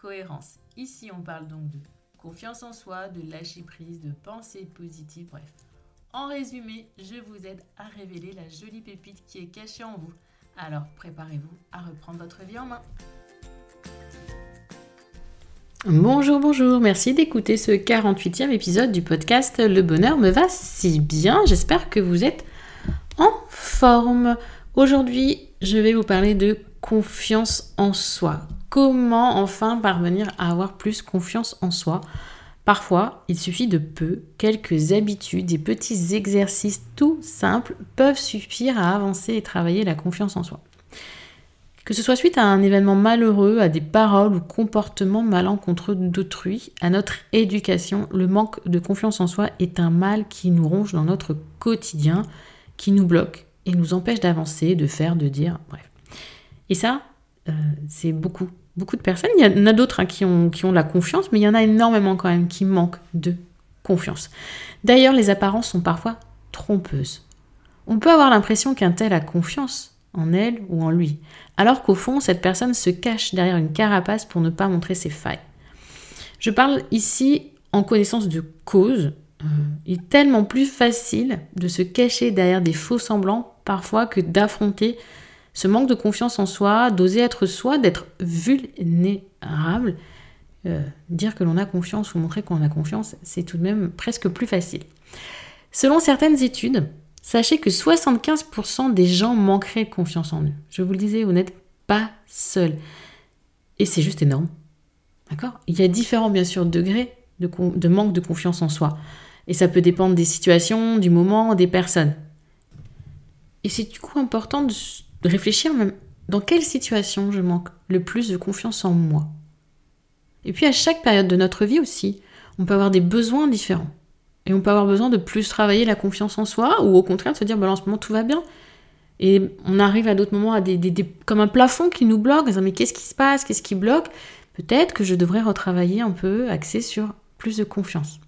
cohérence. Ici, on parle donc de confiance en soi, de lâcher prise, de pensée positive, bref. En résumé, je vous aide à révéler la jolie pépite qui est cachée en vous. Alors préparez-vous à reprendre votre vie en main. Bonjour, bonjour, merci d'écouter ce 48e épisode du podcast Le bonheur me va si bien. J'espère que vous êtes en forme. Aujourd'hui, je vais vous parler de confiance en soi. Comment enfin parvenir à avoir plus confiance en soi? Parfois, il suffit de peu, quelques habitudes, des petits exercices tout simples peuvent suffire à avancer et travailler la confiance en soi. Que ce soit suite à un événement malheureux, à des paroles ou comportements malencontreux d'autrui, à notre éducation, le manque de confiance en soi est un mal qui nous ronge dans notre quotidien, qui nous bloque et nous empêche d'avancer, de faire, de dire, bref. Et ça, euh, c'est beaucoup, beaucoup de personnes. Il y en a d'autres hein, qui, ont, qui la confiance, mais il y en a énormément quand même qui manquent de confiance. D'ailleurs, les apparences sont parfois trompeuses. On peut avoir l'impression qu'un tel a confiance, en elle ou en lui, alors qu'au fond, cette personne se cache derrière une carapace pour ne pas montrer ses failles. Je parle ici en connaissance de cause. Euh, il est tellement plus facile de se cacher derrière des faux semblants parfois que d'affronter ce manque de confiance en soi, d'oser être soi, d'être vulnérable. Euh, dire que l'on a confiance ou montrer qu'on a confiance, c'est tout de même presque plus facile. Selon certaines études, Sachez que 75% des gens manqueraient de confiance en eux. Je vous le disais, vous n'êtes pas seul. Et c'est juste énorme. D'accord? Il y a différents, bien sûr, degrés de, de manque de confiance en soi. Et ça peut dépendre des situations, du moment, des personnes. Et c'est du coup important de, de réfléchir même dans quelle situation je manque le plus de confiance en moi. Et puis à chaque période de notre vie aussi, on peut avoir des besoins différents. Et on peut avoir besoin de plus travailler la confiance en soi, ou au contraire de se dire, bah, en ce moment tout va bien. Et on arrive à d'autres moments à des, comme un plafond qui nous bloque, disant, mais qu'est-ce qui se passe, qu'est-ce qui bloque? Peut-être que je devrais retravailler un peu, axer sur plus de confiance.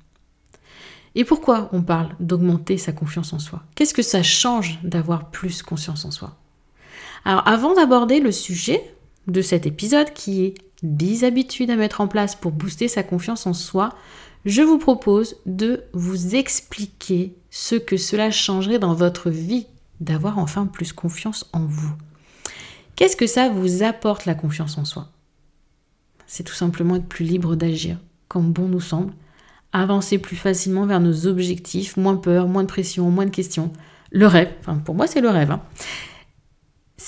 Et pourquoi on parle d'augmenter sa confiance en soi? Qu'est-ce que ça change d'avoir plus confiance en soi? Alors avant d'aborder le sujet de cet épisode qui est 10 habitudes à mettre en place pour booster sa confiance en soi, je vous propose de vous expliquer ce que cela changerait dans votre vie d'avoir enfin plus confiance en vous. Qu'est-ce que ça vous apporte la confiance en soi? C'est tout simplement être plus libre d'agir comme bon nous semble, avancer plus facilement vers nos objectifs, moins peur, moins de pression, moins de questions. Le rêve, enfin pour moi c'est le rêve. Hein.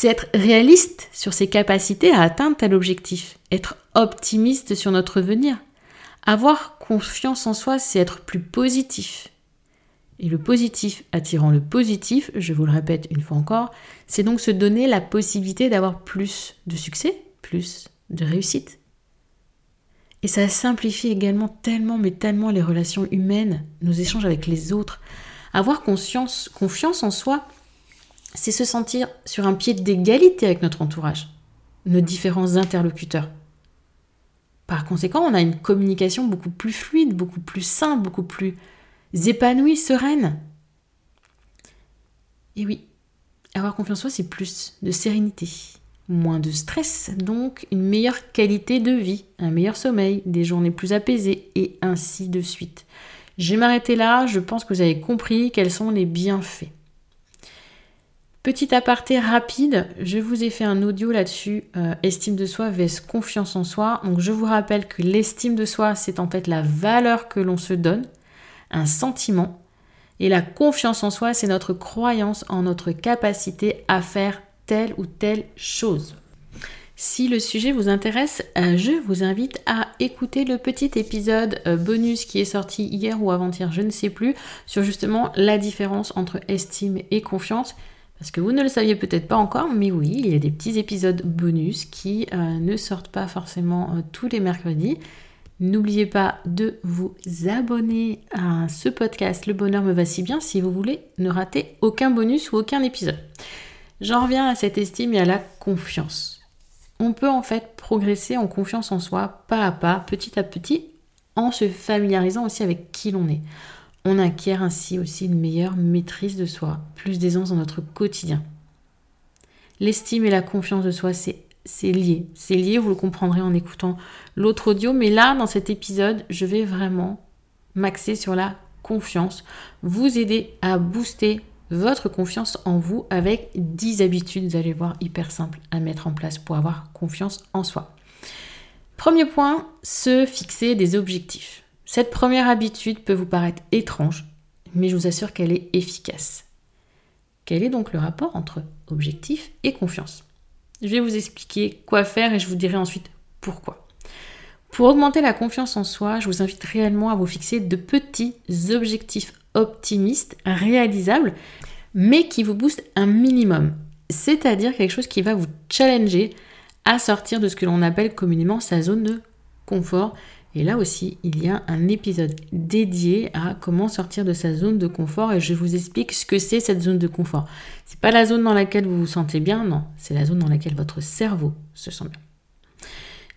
C'est être réaliste sur ses capacités à atteindre tel objectif, être optimiste sur notre venir, avoir confiance en soi, c'est être plus positif. Et le positif attirant le positif, je vous le répète une fois encore, c'est donc se donner la possibilité d'avoir plus de succès, plus de réussite. Et ça simplifie également tellement, mais tellement les relations humaines, nos échanges avec les autres. Avoir confiance en soi, c'est se sentir sur un pied d'égalité avec notre entourage, nos différents interlocuteurs. Par conséquent, on a une communication beaucoup plus fluide, beaucoup plus simple, beaucoup plus épanouie, sereine. Et oui, avoir confiance en soi, c'est plus de sérénité, moins de stress, donc une meilleure qualité de vie, un meilleur sommeil, des journées plus apaisées, et ainsi de suite. Je vais m'arrêter là, je pense que vous avez compris quels sont les bienfaits. Petit aparté rapide, je vous ai fait un audio là-dessus, euh, estime de soi vs confiance en soi. Donc je vous rappelle que l'estime de soi, c'est en fait la valeur que l'on se donne, un sentiment. Et la confiance en soi, c'est notre croyance en notre capacité à faire telle ou telle chose. Si le sujet vous intéresse, euh, je vous invite à écouter le petit épisode euh, bonus qui est sorti hier ou avant-hier, je ne sais plus, sur justement la différence entre estime et confiance Parce que vous ne le saviez peut-être pas encore, mais oui, il y a des petits épisodes bonus qui euh, ne sortent pas forcément euh, tous les mercredis. N'oubliez pas de vous abonner à ce podcast Le bonheur me va si bien si vous voulez ne rater aucun bonus ou aucun épisode. J'en reviens à cette estime et à la confiance. On peut en fait progresser en confiance en soi, pas à pas, petit à petit, en se familiarisant aussi avec qui l'on est. On acquiert ainsi aussi une meilleure maîtrise de soi, plus d'aisance dans notre quotidien. L'estime et la confiance de soi, c'est lié. C'est lié, vous le comprendrez en écoutant l'autre audio. Mais là, dans cet épisode, je vais vraiment m'axer sur la confiance, vous aider à booster votre confiance en vous avec 10 habitudes, vous allez voir, hyper simples à mettre en place pour avoir confiance en soi. Premier point, se fixer des objectifs. Cette première habitude peut vous paraître étrange, mais je vous assure qu'elle est efficace. Quel est donc le rapport entre objectif et confiance? Je vais vous expliquer quoi faire et je vous dirai ensuite pourquoi. Pour augmenter la confiance en soi, je vous invite réellement à vous fixer de petits objectifs optimistes, réalisables, mais qui vous boostent un minimum. C'est-à-dire quelque chose qui va vous challenger à sortir de ce que l'on appelle communément sa zone de confort. Et là aussi, il y a un épisode dédié à comment sortir de sa zone de confort et je vous explique ce que c'est cette zone de confort. C'est pas la zone dans laquelle vous vous sentez bien, non, c'est la zone dans laquelle votre cerveau se sent bien.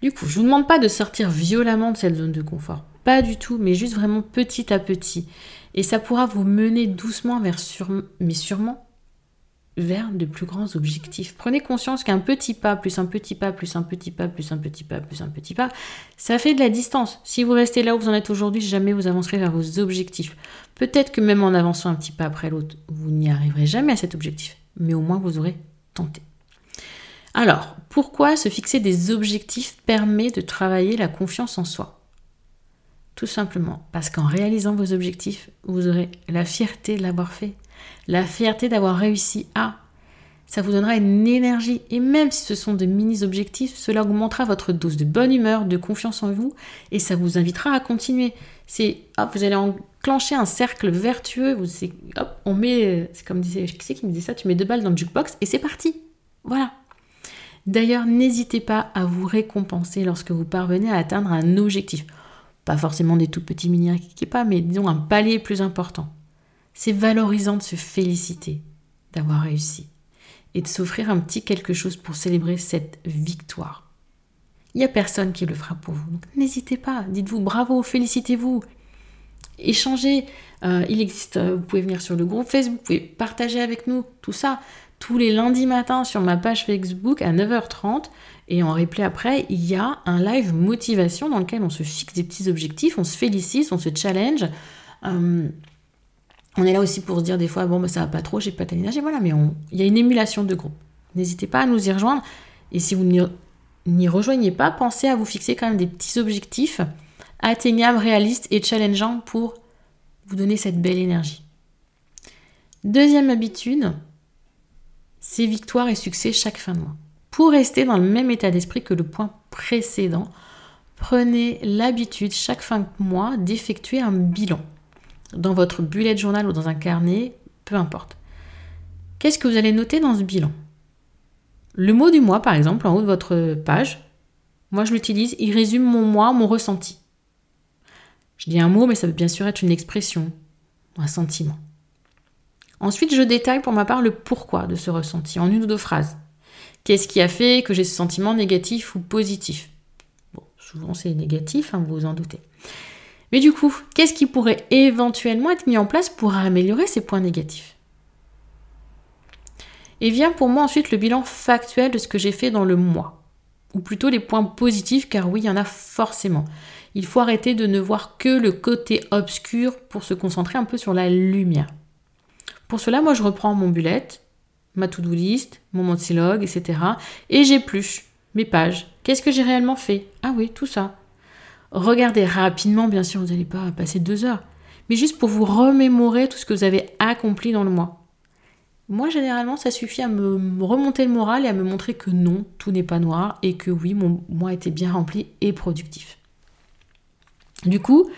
Du coup, je vous demande pas de sortir violemment de cette zone de confort, pas du tout, mais juste vraiment petit à petit. Et ça pourra vous mener doucement vers mais sûrement vers de plus grands objectifs. Prenez conscience qu'un petit pas, plus un petit pas, plus un petit pas, plus un petit pas, plus un petit pas, ça fait de la distance. Si vous restez là où vous en êtes aujourd'hui, jamais vous avancerez vers vos objectifs. Peut-être que même en avançant un petit pas après l'autre, vous n'y arriverez jamais à cet objectif, mais au moins vous aurez tenté. Alors, pourquoi se fixer des objectifs permet de travailler la confiance en soi? Tout simplement parce qu'en réalisant vos objectifs, vous aurez la fierté de l'avoir fait la fierté d'avoir réussi à. Ça vous donnera une énergie. Et même si ce sont de mini-objectifs, cela augmentera votre dose de bonne humeur, de confiance en vous, et ça vous invitera à continuer. C'est, vous allez enclencher un cercle vertueux. Vous, hop, on met, c'est comme disait, qui c'est qui me disait ça, tu mets deux balles dans le jukebox et c'est parti. Voilà. D'ailleurs, n'hésitez pas à vous récompenser lorsque vous parvenez à atteindre un objectif. Pas forcément des tout petits mini pas, mais disons un palier plus important. C'est valorisant de se féliciter d'avoir réussi et de s'offrir un petit quelque chose pour célébrer cette victoire. Il n'y a personne qui le fera pour vous. Donc n'hésitez pas, dites-vous bravo, félicitez-vous. Échangez, euh, il existe, euh, vous pouvez venir sur le groupe Facebook, vous pouvez partager avec nous tout ça tous les lundis matins sur ma page Facebook à 9h30 et en replay après, il y a un live motivation dans lequel on se fixe des petits objectifs, on se félicite, on se challenge. Euh, on est là aussi pour se dire des fois, bon, bah, ça va pas trop, j'ai pas d'énergie, voilà, mais il y a une émulation de groupe. N'hésitez pas à nous y rejoindre. Et si vous n'y rejoignez pas, pensez à vous fixer quand même des petits objectifs atteignables, réalistes et challengeants pour vous donner cette belle énergie. Deuxième habitude, c'est victoire et succès chaque fin de mois. Pour rester dans le même état d'esprit que le point précédent, prenez l'habitude chaque fin de mois d'effectuer un bilan dans votre bullet journal ou dans un carnet, peu importe. Qu'est-ce que vous allez noter dans ce bilan? Le mot du mois, par exemple, en haut de votre page, moi je l'utilise, il résume mon mois, mon ressenti. Je dis un mot, mais ça peut bien sûr être une expression, un sentiment. Ensuite, je détaille pour ma part le pourquoi de ce ressenti en une ou deux phrases. Qu'est-ce qui a fait que j'ai ce sentiment négatif ou positif? Bon, souvent c'est négatif, hein, vous vous en doutez. Mais du coup, qu'est-ce qui pourrait éventuellement être mis en place pour améliorer ces points négatifs? Et vient pour moi ensuite le bilan factuel de ce que j'ai fait dans le mois. Ou plutôt les points positifs, car oui, il y en a forcément. Il faut arrêter de ne voir que le côté obscur pour se concentrer un peu sur la lumière. Pour cela, moi, je reprends mon bullet, ma to-do list, mon montilog, etc. Et j'épluche mes pages. Qu'est-ce que j'ai réellement fait? Ah oui, tout ça. Regardez rapidement, bien sûr, vous n'allez pas passer deux heures, mais juste pour vous remémorer tout ce que vous avez accompli dans le mois. Moi, généralement, ça suffit à me remonter le moral et à me montrer que non, tout n'est pas noir et que oui, mon mois était bien rempli et productif. Du coup,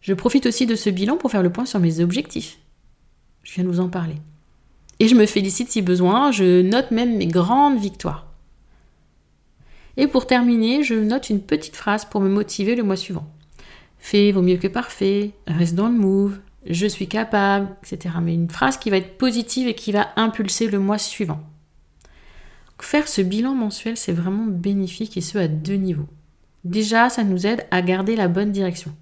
je profite aussi de ce bilan pour faire le point sur mes objectifs. Je viens de vous en parler. Et je me félicite si besoin, je note même mes grandes victoires. Et pour terminer, je note une petite phrase pour me motiver le mois suivant. Fait vaut mieux que parfait, reste dans le move, je suis capable, etc. Mais une phrase qui va être positive et qui va impulser le mois suivant. Faire ce bilan mensuel, c'est vraiment bénéfique et ce à deux niveaux. Déjà, ça nous aide à garder la bonne direction.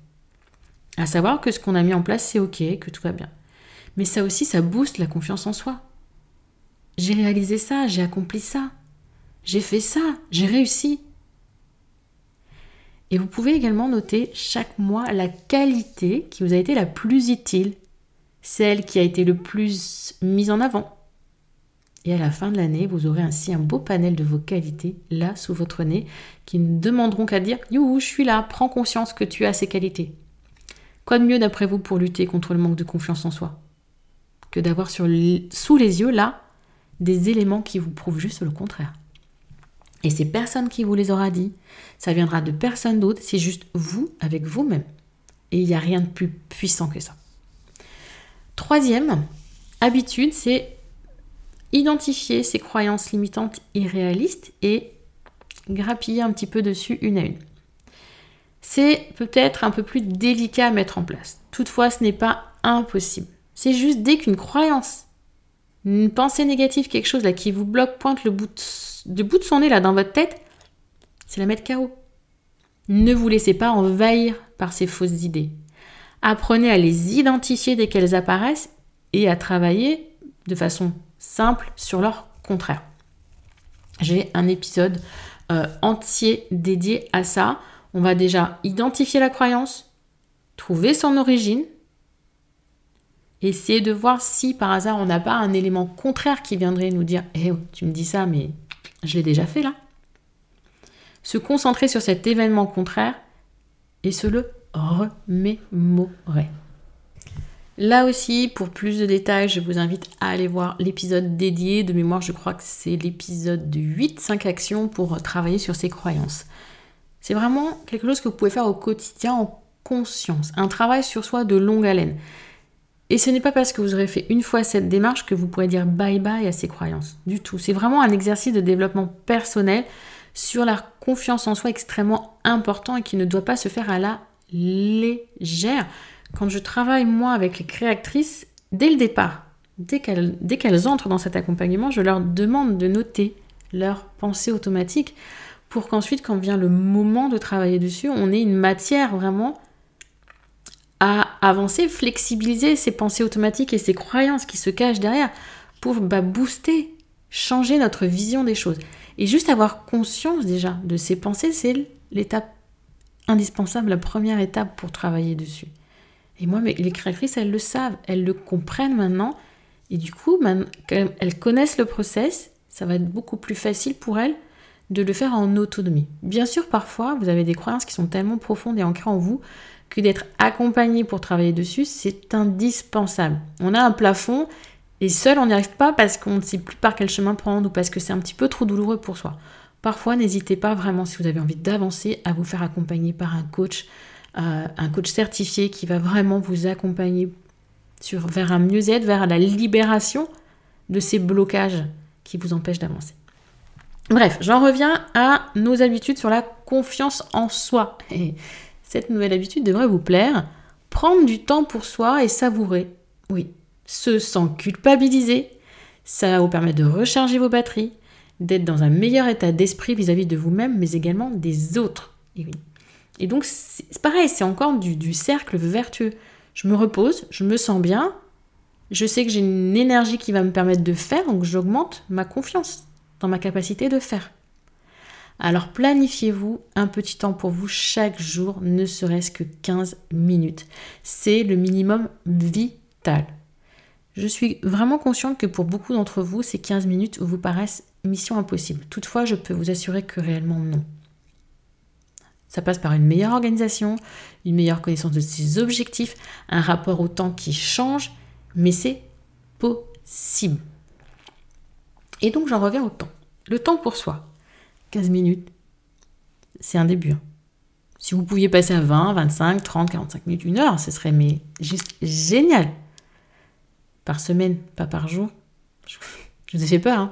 À savoir que ce qu'on a mis en place, c'est OK, que tout va bien. Mais ça aussi, ça booste la confiance en soi. J'ai réalisé ça, j'ai accompli ça. J'ai fait ça, j'ai réussi. Et vous pouvez également noter chaque mois la qualité qui vous a été la plus utile, celle qui a été le plus mise en avant. Et à la fin de l'année, vous aurez ainsi un beau panel de vos qualités là sous votre nez qui ne demanderont qu'à dire Youhou, je suis là, prends conscience que tu as ces qualités. Quoi de mieux d'après vous pour lutter contre le manque de confiance en soi que d'avoir sous les yeux là des éléments qui vous prouvent juste le contraire? Et c'est personne qui vous les aura dit. Ça viendra de personne d'autre, c'est juste vous avec vous-même. Et il n'y a rien de plus puissant que ça. Troisième habitude, c'est identifier ses croyances limitantes irréalistes et grappiller un petit peu dessus une à une. C'est peut-être un peu plus délicat à mettre en place. Toutefois, ce n'est pas impossible. C'est juste dès qu'une croyance, une pensée négative, quelque chose là qui vous bloque, pointe le bout de du bout de son nez là dans votre tête, c'est la mettre KO. Ne vous laissez pas envahir par ces fausses idées. Apprenez à les identifier dès qu'elles apparaissent et à travailler de façon simple sur leur contraire. J'ai un épisode euh, entier dédié à ça. On va déjà identifier la croyance, trouver son origine, essayer de voir si par hasard on n'a pas un élément contraire qui viendrait nous dire Eh, tu me dis ça, mais je l'ai déjà fait là. Se concentrer sur cet événement contraire et se le remémorer. Là aussi, pour plus de détails, je vous invite à aller voir l'épisode dédié. De mémoire, je crois que c'est l'épisode 8, 5 actions pour travailler sur ses croyances. C'est vraiment quelque chose que vous pouvez faire au quotidien en conscience. Un travail sur soi de longue haleine. Et ce n'est pas parce que vous aurez fait une fois cette démarche que vous pourrez dire bye bye à ces croyances. Du tout. C'est vraiment un exercice de développement personnel sur la confiance en soi extrêmement important et qui ne doit pas se faire à la légère. Quand je travaille moi avec les créatrices, dès le départ, dès qu'elles, dès qu'elles entrent dans cet accompagnement, je leur demande de noter leurs pensées automatiques pour qu'ensuite, quand vient le moment de travailler dessus, on ait une matière vraiment avancer, flexibiliser ses pensées automatiques et ses croyances qui se cachent derrière pour bah, booster, changer notre vision des choses. Et juste avoir conscience déjà de ces pensées, c'est l'étape indispensable, la première étape pour travailler dessus. Et moi, les créatrices, elles le savent, elles le comprennent maintenant. Et du coup, elles connaissent le process, ça va être beaucoup plus facile pour elles de le faire en autonomie. Bien sûr, parfois, vous avez des croyances qui sont tellement profondes et ancrées en vous que d'être accompagné pour travailler dessus, c'est indispensable. On a un plafond et seul on n'y arrive pas parce qu'on ne sait plus par quel chemin prendre ou parce que c'est un petit peu trop douloureux pour soi. Parfois, n'hésitez pas vraiment si vous avez envie d'avancer à vous faire accompagner par un coach, euh, un coach certifié qui va vraiment vous accompagner vers un mieux-être, vers la libération de ces blocages qui vous empêchent d'avancer. Bref, j'en reviens à nos habitudes sur la confiance en soi. Cette nouvelle habitude devrait vous plaire. Prendre du temps pour soi et savourer. Oui, ce sans culpabiliser. Ça va vous permettre de recharger vos batteries, d'être dans un meilleur état d'esprit vis-à-vis de vous-même, mais également des autres. Et, oui. et donc, c'est pareil, c'est encore du, du cercle vertueux. Je me repose, je me sens bien, je sais que j'ai une énergie qui va me permettre de faire, donc j'augmente ma confiance dans ma capacité de faire. Alors planifiez-vous un petit temps pour vous chaque jour, ne serait-ce que 15 minutes. C'est le minimum vital. Je suis vraiment consciente que pour beaucoup d'entre vous, ces 15 minutes vous paraissent mission impossible. Toutefois, je peux vous assurer que réellement non. Ça passe par une meilleure organisation, une meilleure connaissance de ses objectifs, un rapport au temps qui change, mais c'est possible. Et donc j'en reviens au temps. Le temps pour soi. 15 minutes, c'est un début. Hein. Si vous pouviez passer à 20, 25, 30, 45 minutes, une heure, ce serait juste génial. Par semaine, pas par jour, Je vous ai fait peur, hein.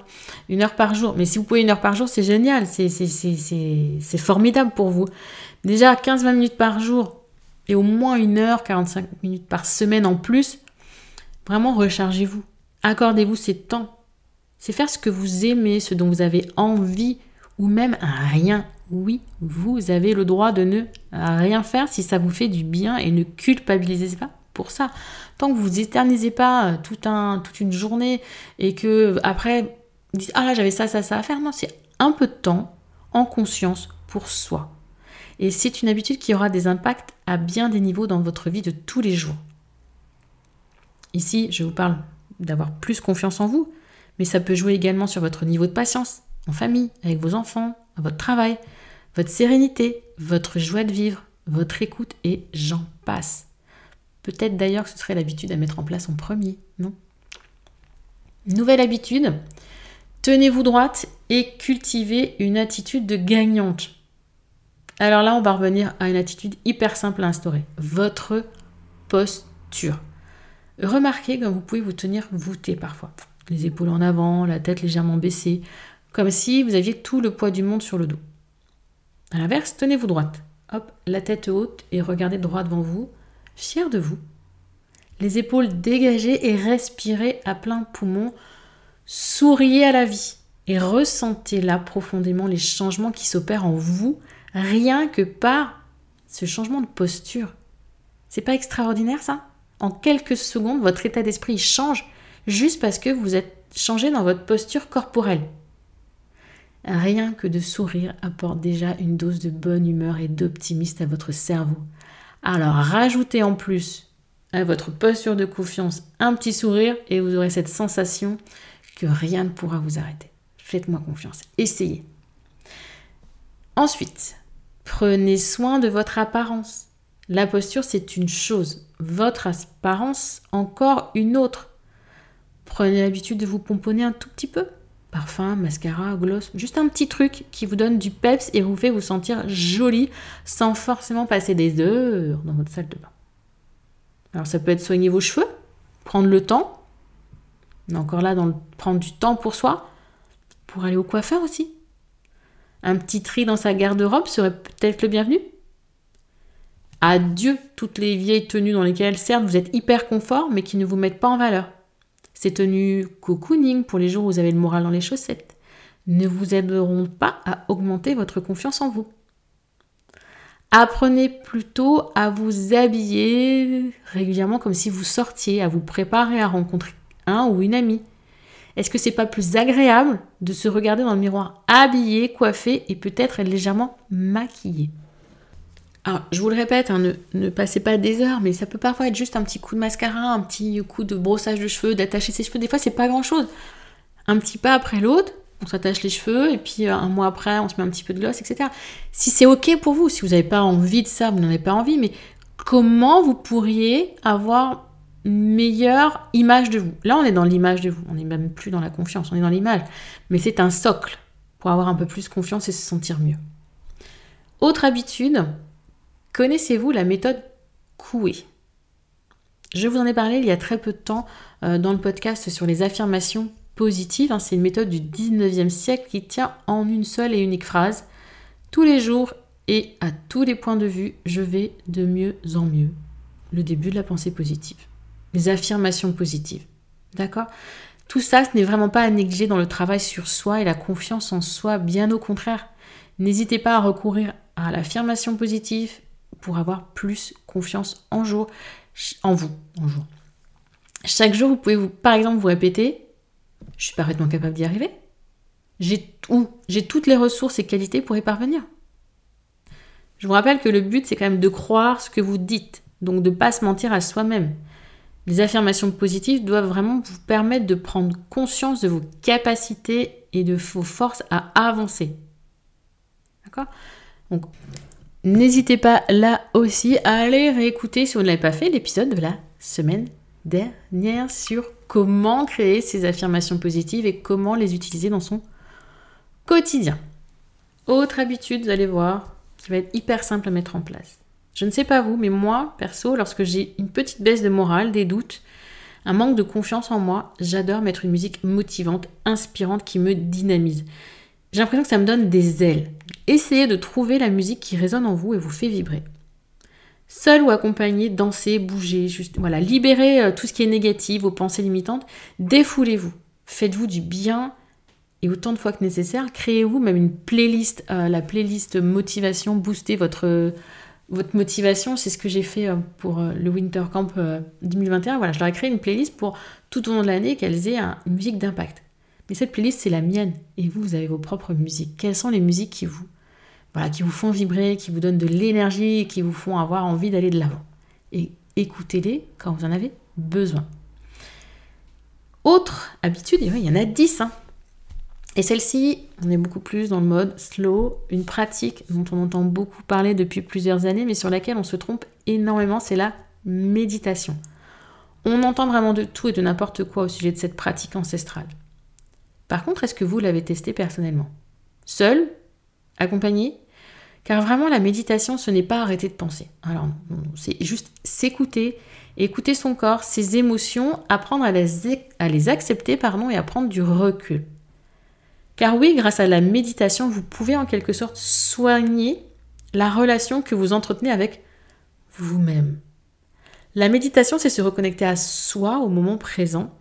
Une heure par jour. Mais si vous pouvez une heure par jour, c'est génial. C'est formidable pour vous. Déjà, 15-20 minutes par jour et au moins une heure, 45 minutes par semaine en plus. Vraiment, rechargez-vous. Accordez-vous ces temps. C'est faire ce que vous aimez, ce dont vous avez envie, ou même rien. Oui, vous avez le droit de ne rien faire si ça vous fait du bien et ne culpabilisez pas pour ça. Tant que vous éternisez pas euh, toute une journée et que après vous dites ah là j'avais ça, ça, ça à faire, non, c'est un peu de temps en conscience pour soi. Et c'est une habitude qui aura des impacts à bien des niveaux dans votre vie de tous les jours. Ici, je vous parle d'avoir plus confiance en vous, mais ça peut jouer également sur votre niveau de patience, en famille, avec vos enfants, votre travail, votre sérénité, votre joie de vivre, votre écoute et j'en passe. Peut-être d'ailleurs que ce serait l'habitude à mettre en place en premier, non? Nouvelle habitude, tenez-vous droite et cultivez une attitude de gagnante. Alors là, on va revenir à une attitude hyper simple à instaurer, votre posture. Remarquez comme vous pouvez vous tenir voûté parfois, les épaules en avant, la tête légèrement baissée, comme si vous aviez tout le poids du monde sur le dos. À l'inverse, tenez-vous droite. Hop, la tête haute et regardez droit devant vous, fier de vous. Les épaules dégagées et respirez à plein poumon. Souriez à la vie et ressentez là profondément les changements qui s'opèrent en vous rien que par ce changement de posture. C'est pas extraordinaire ça? En quelques secondes, votre état d'esprit change juste parce que vous êtes changé dans votre posture corporelle. Rien que de sourire apporte déjà une dose de bonne humeur et d'optimisme à votre cerveau. Alors rajoutez en plus à votre posture de confiance un petit sourire et vous aurez cette sensation que rien ne pourra vous arrêter. Faites-moi confiance. Essayez. Ensuite, prenez soin de votre apparence. La posture, c'est une chose. Votre apparence, encore une autre. Prenez l'habitude de vous pomponner un tout petit peu parfum, mascara, gloss, juste un petit truc qui vous donne du peps et vous fait vous sentir jolie sans forcément passer des heures dans votre salle de bain. Alors ça peut être soigner vos cheveux, prendre le temps, encore là dans prendre du temps pour soi, pour aller au coiffeur aussi. Un petit tri dans sa garde-robe serait peut-être le bienvenu. Adieu toutes les vieilles tenues dans lesquelles certes vous êtes hyper confort mais qui ne vous mettent pas en valeur. Ces tenues cocooning pour les jours où vous avez le moral dans les chaussettes ne vous aideront pas à augmenter votre confiance en vous. Apprenez plutôt à vous habiller régulièrement comme si vous sortiez, à vous préparer à rencontrer un ou une amie. Est-ce que c'est pas plus agréable de se regarder dans le miroir habillé, coiffé et peut-être légèrement maquillé? Alors, je vous le répète, hein, ne, passez pas des heures, mais ça peut parfois être juste un petit coup de mascara, un petit coup de brossage de cheveux, d'attacher ses cheveux. Des fois, c'est pas grand chose. Un petit pas après l'autre, on s'attache les cheveux, et puis euh, un mois après, on se met un petit peu de gloss, etc. Si c'est ok pour vous, si vous n'avez pas envie de ça, vous n'en avez pas envie, mais comment vous pourriez avoir une meilleure image de vous? Là, on est dans l'image de vous, on n'est même plus dans la confiance, on est dans l'image. Mais c'est un socle pour avoir un peu plus confiance et se sentir mieux. Autre habitude, Connaissez-vous la méthode Coué? Je vous en ai parlé il y a très peu de temps euh, dans le podcast sur les affirmations positives. Hein. C'est une méthode du 19e siècle qui tient en une seule et unique phrase. Tous les jours et à tous les points de vue, je vais de mieux en mieux. Le début de la pensée positive. Les affirmations positives. D'accord? Tout ça, ce n'est vraiment pas à négliger dans le travail sur soi et la confiance en soi, bien au contraire. N'hésitez pas à recourir à l'affirmation positive pour avoir plus confiance en, jour, en vous. En jour. Chaque jour, vous pouvez, vous, par exemple, vous répéter Je suis parfaitement capable d'y arriver. J'ai j'ai toutes les ressources et qualités pour y parvenir. Je vous rappelle que le but, c'est quand même de croire ce que vous dites, donc de ne pas se mentir à soi-même. Les affirmations positives doivent vraiment vous permettre de prendre conscience de vos capacités et de vos forces à avancer. D'accord? Donc, N'hésitez pas là aussi à aller réécouter si vous ne l'avez pas fait l'épisode de la semaine dernière sur comment créer ces affirmations positives et comment les utiliser dans son quotidien. Autre habitude, vous allez voir, qui va être hyper simple à mettre en place. Je ne sais pas vous, mais moi, perso, lorsque j'ai une petite baisse de morale, des doutes, un manque de confiance en moi, j'adore mettre une musique motivante, inspirante, qui me dynamise. J'ai l'impression que ça me donne des ailes. Essayez de trouver la musique qui résonne en vous et vous fait vibrer. Seul ou accompagné, dansez, bougez, juste, voilà, libérez euh, tout ce qui est négatif, vos pensées limitantes, défoulez-vous, faites-vous du bien et autant de fois que nécessaire, créez-vous même une playlist, euh, la playlist motivation, booster votre, votre motivation. C'est ce que j'ai fait euh, pour le Winter Camp 2021. Voilà, je leur ai créé une playlist pour tout au long de l'année qu'elles aient une musique d'impact. Mais cette playlist, c'est la mienne. Et vous, vous avez vos propres musiques. Quelles sont les musiques qui vous voilà, qui vous font vibrer, qui vous donnent de l'énergie, qui vous font avoir envie d'aller de l'avant? Et écoutez-les quand vous en avez besoin. Autre habitude, il y en a 10. Hein. Et celle-ci, on est beaucoup plus dans le mode slow, une pratique dont on entend beaucoup parler depuis plusieurs années, mais sur laquelle on se trompe énormément, c'est la méditation. On entend vraiment de tout et de n'importe quoi au sujet de cette pratique ancestrale. Par contre, est-ce que vous l'avez testé personnellement? Seul? Accompagné? Car vraiment, la méditation, ce n'est pas arrêter de penser. Alors, c'est juste s'écouter, écouter son corps, ses émotions, apprendre à les, accepter pardon, et à prendre du recul. Car oui, grâce à la méditation, vous pouvez en quelque sorte soigner la relation que vous entretenez avec vous-même. La méditation, c'est se reconnecter à soi au moment présent,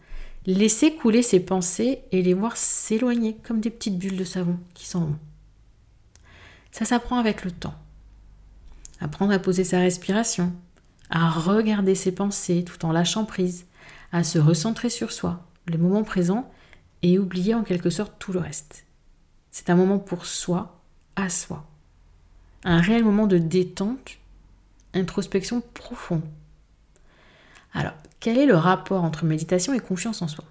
laisser couler ses pensées et les voir s'éloigner comme des petites bulles de savon qui s'en vont. Ça s'apprend avec le temps. Apprendre à poser sa respiration, à regarder ses pensées tout en lâchant prise, à se recentrer sur soi, le moment présent, et oublier en quelque sorte tout le reste. C'est un moment pour soi, à soi. Un réel moment de détente, introspection profonde. Alors, quel est le rapport entre méditation et confiance en soi?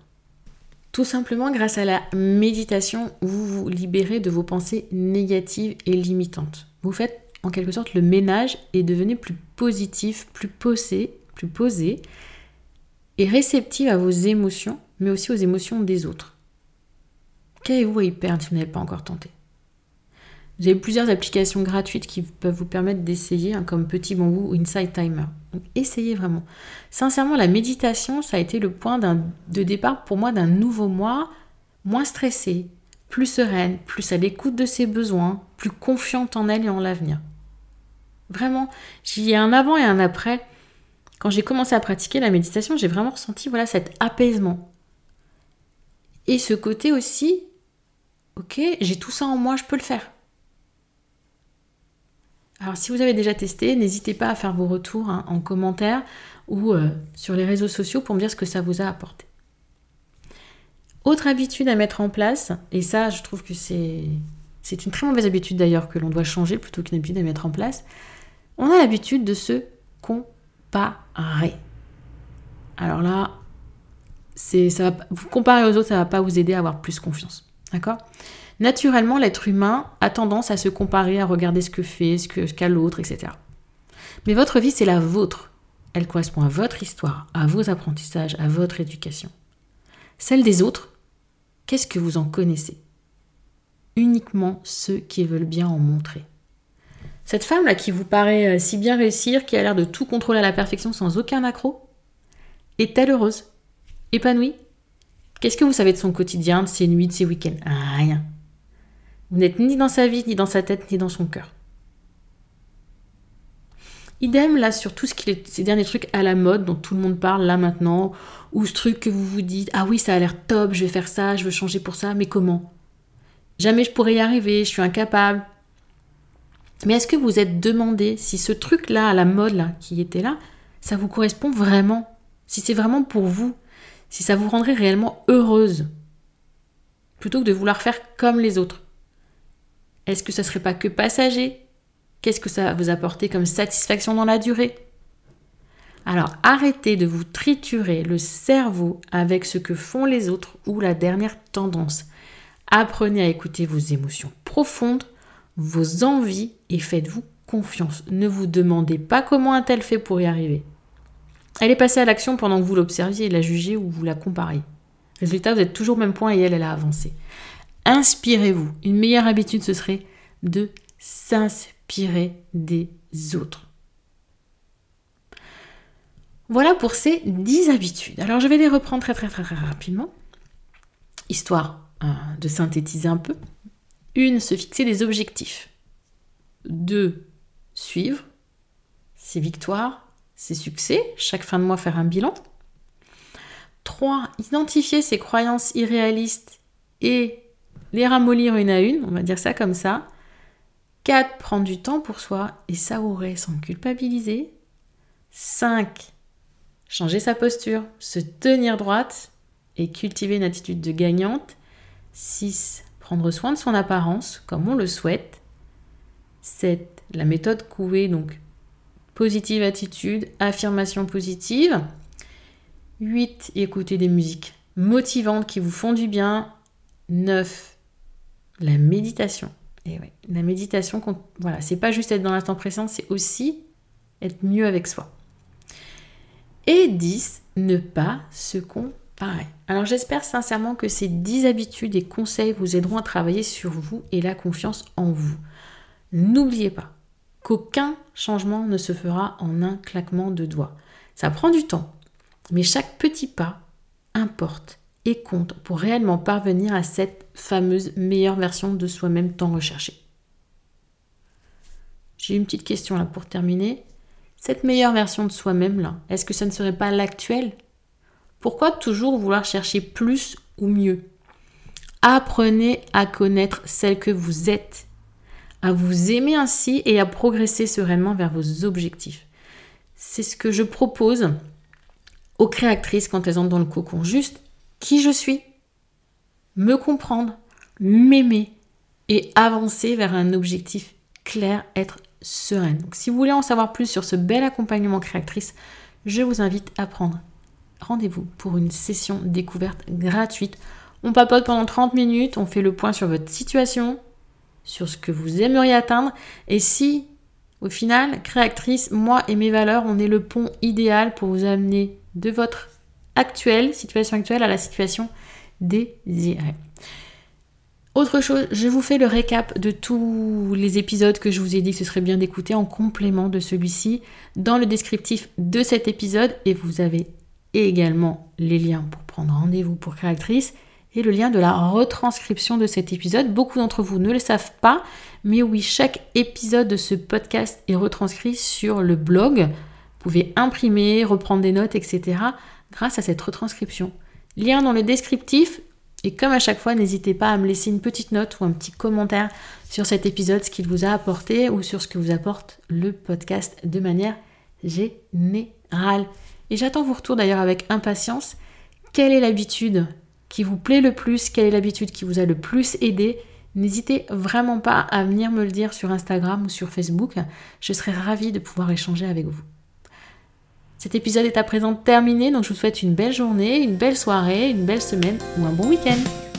Tout simplement grâce à la méditation, vous vous libérez de vos pensées négatives et limitantes. Vous faites en quelque sorte le ménage et devenez plus positif, plus posé, plus posé et réceptif à vos émotions, mais aussi aux émotions des autres. Qu'avez-vous à y perdre si vous n'avez pas encore tenté? Vous avez plusieurs applications gratuites qui peuvent vous permettre d'essayer, hein, comme Petit Bambou ou Inside Timer. Essayez vraiment. Sincèrement, la méditation, ça a été le point de départ pour moi d'un nouveau moi, moins stressé, plus sereine, plus à l'écoute de ses besoins, plus confiante en elle et en l'avenir. Vraiment, j'y ai un avant et un après. Quand j'ai commencé à pratiquer la méditation, j'ai vraiment ressenti voilà cet apaisement. Et ce côté aussi, ok, j'ai tout ça en moi, je peux le faire. Alors si vous avez déjà testé, n'hésitez pas à faire vos retours hein, en commentaire ou euh, sur les réseaux sociaux pour me dire ce que ça vous a apporté. Autre habitude à mettre en place, et ça je trouve que c'est, c'est une très mauvaise habitude d'ailleurs que l'on doit changer plutôt qu'une habitude à mettre en place, on a l'habitude de se comparer. Alors là, c'est, ça vous comparer aux autres, ça ne va pas vous aider à avoir plus confiance. D'accord? Naturellement, l'être humain a tendance à se comparer, à regarder ce que fait, ce qu'a l'autre, etc. Mais votre vie, c'est la vôtre. Elle correspond à votre histoire, à vos apprentissages, à votre éducation. Celle des autres, qu'est-ce que vous en connaissez? Uniquement ceux qui veulent bien en montrer. Cette femme-là qui vous paraît euh, si bien réussir, qui a l'air de tout contrôler à la perfection sans aucun accroc, est-elle heureuse? Épanouie? Qu'est-ce que vous savez de son quotidien, de ses nuits, de ses week-ends? Rien. Vous n'êtes ni dans sa vie, ni dans sa tête, ni dans son cœur. Idem là sur tout ce qui est ces derniers trucs à la mode dont tout le monde parle là maintenant, ou ce truc que vous vous dites ah oui ça a l'air top, je vais faire ça, je veux changer pour ça, mais comment? Jamais je pourrais y arriver, je suis incapable. Mais est-ce que vous êtes demandé si ce truc là à la mode là qui était là, ça vous correspond vraiment? Si c'est vraiment pour vous, si ça vous rendrait réellement heureuse plutôt que de vouloir faire comme les autres. Est-ce que ça serait pas que passager? Qu'est-ce que ça va vous apporter comme satisfaction dans la durée? Alors arrêtez de vous triturer le cerveau avec ce que font les autres ou la dernière tendance. Apprenez à écouter vos émotions profondes, vos envies et faites-vous confiance. Ne vous demandez pas comment un tel fait pour y arriver. Elle est passée à l'action pendant que vous l'observiez, la jugez ou vous la comparez. Résultat, vous êtes toujours au même point et elle, elle a avancé. Inspirez-vous. Une meilleure habitude, ce serait de s'inspirer des autres. Voilà pour ces 10 habitudes. Alors je vais les reprendre très très très, rapidement, histoire euh, de synthétiser un peu. Une, se fixer des objectifs. Deux, suivre ses victoires, ses succès, chaque fin de mois faire un bilan. 3. Identifier ses croyances irréalistes et les ramollir une à une, on va dire ça comme ça. 4. Prendre du temps pour soi et savourer sans culpabiliser. 5. Changer sa posture, se tenir droite et cultiver une attitude de gagnante. 6. Prendre soin de son apparence comme on le souhaite. 7. La méthode Coué, donc positive attitude, affirmation positive. 8. Écouter des musiques motivantes qui vous font du bien. 9. La méditation. Et ouais, la méditation, voilà, c'est pas juste être dans l'instant présent, c'est aussi être mieux avec soi. Et 10. Ne pas se comparer. Alors j'espère sincèrement que ces 10 habitudes et conseils vous aideront à travailler sur vous et la confiance en vous. N'oubliez pas qu'aucun changement ne se fera en un claquement de doigts. Ça prend du temps, mais chaque petit pas importe et compte pour réellement parvenir à cette fameuse meilleure version de soi-même tant recherchée. J'ai une petite question là pour terminer. Cette meilleure version de soi-même là, est-ce que ça ne serait pas l'actuelle Pourquoi toujours vouloir chercher plus ou mieux? Apprenez à connaître celle que vous êtes, à vous aimer ainsi et à progresser sereinement vers vos objectifs. C'est ce que je propose aux créatrices quand elles entrent dans le cocon. Juste qui je suis, me comprendre, m'aimer et avancer vers un objectif clair, être sereine. Donc, si vous voulez en savoir plus sur ce bel accompagnement créatrice, je vous invite à prendre rendez-vous pour une session découverte gratuite. On papote pendant 30 minutes, on fait le point sur votre situation, sur ce que vous aimeriez atteindre et si au final, créatrice, moi et mes valeurs, on est le pont idéal pour vous amener de votre actuelle, situation actuelle, à la situation désirée. Autre chose, je vous fais le récap de tous les épisodes que je vous ai dit que ce serait bien d'écouter en complément de celui-ci dans le descriptif de cet épisode et vous avez également les liens pour prendre rendez-vous pour créatrice et le lien de la retranscription de cet épisode. Beaucoup d'entre vous ne le savent pas, mais oui, chaque épisode de ce podcast est retranscrit sur le blog. Vous pouvez imprimer, reprendre des notes, etc. grâce à cette retranscription. Lien dans le descriptif. Et comme à chaque fois, n'hésitez pas à me laisser une petite note ou un petit commentaire sur cet épisode, ce qu'il vous a apporté ou sur ce que vous apporte le podcast de manière générale. Et j'attends vos retours d'ailleurs avec impatience. Quelle est l'habitude qui vous plaît le plus, quelle est l'habitude qui vous a le plus aidé? N'hésitez vraiment pas à venir me le dire sur Instagram ou sur Facebook. Je serai ravie de pouvoir échanger avec vous. Cet épisode est à présent terminé, donc je vous souhaite une belle journée, une belle soirée, une belle semaine ou un bon week-end.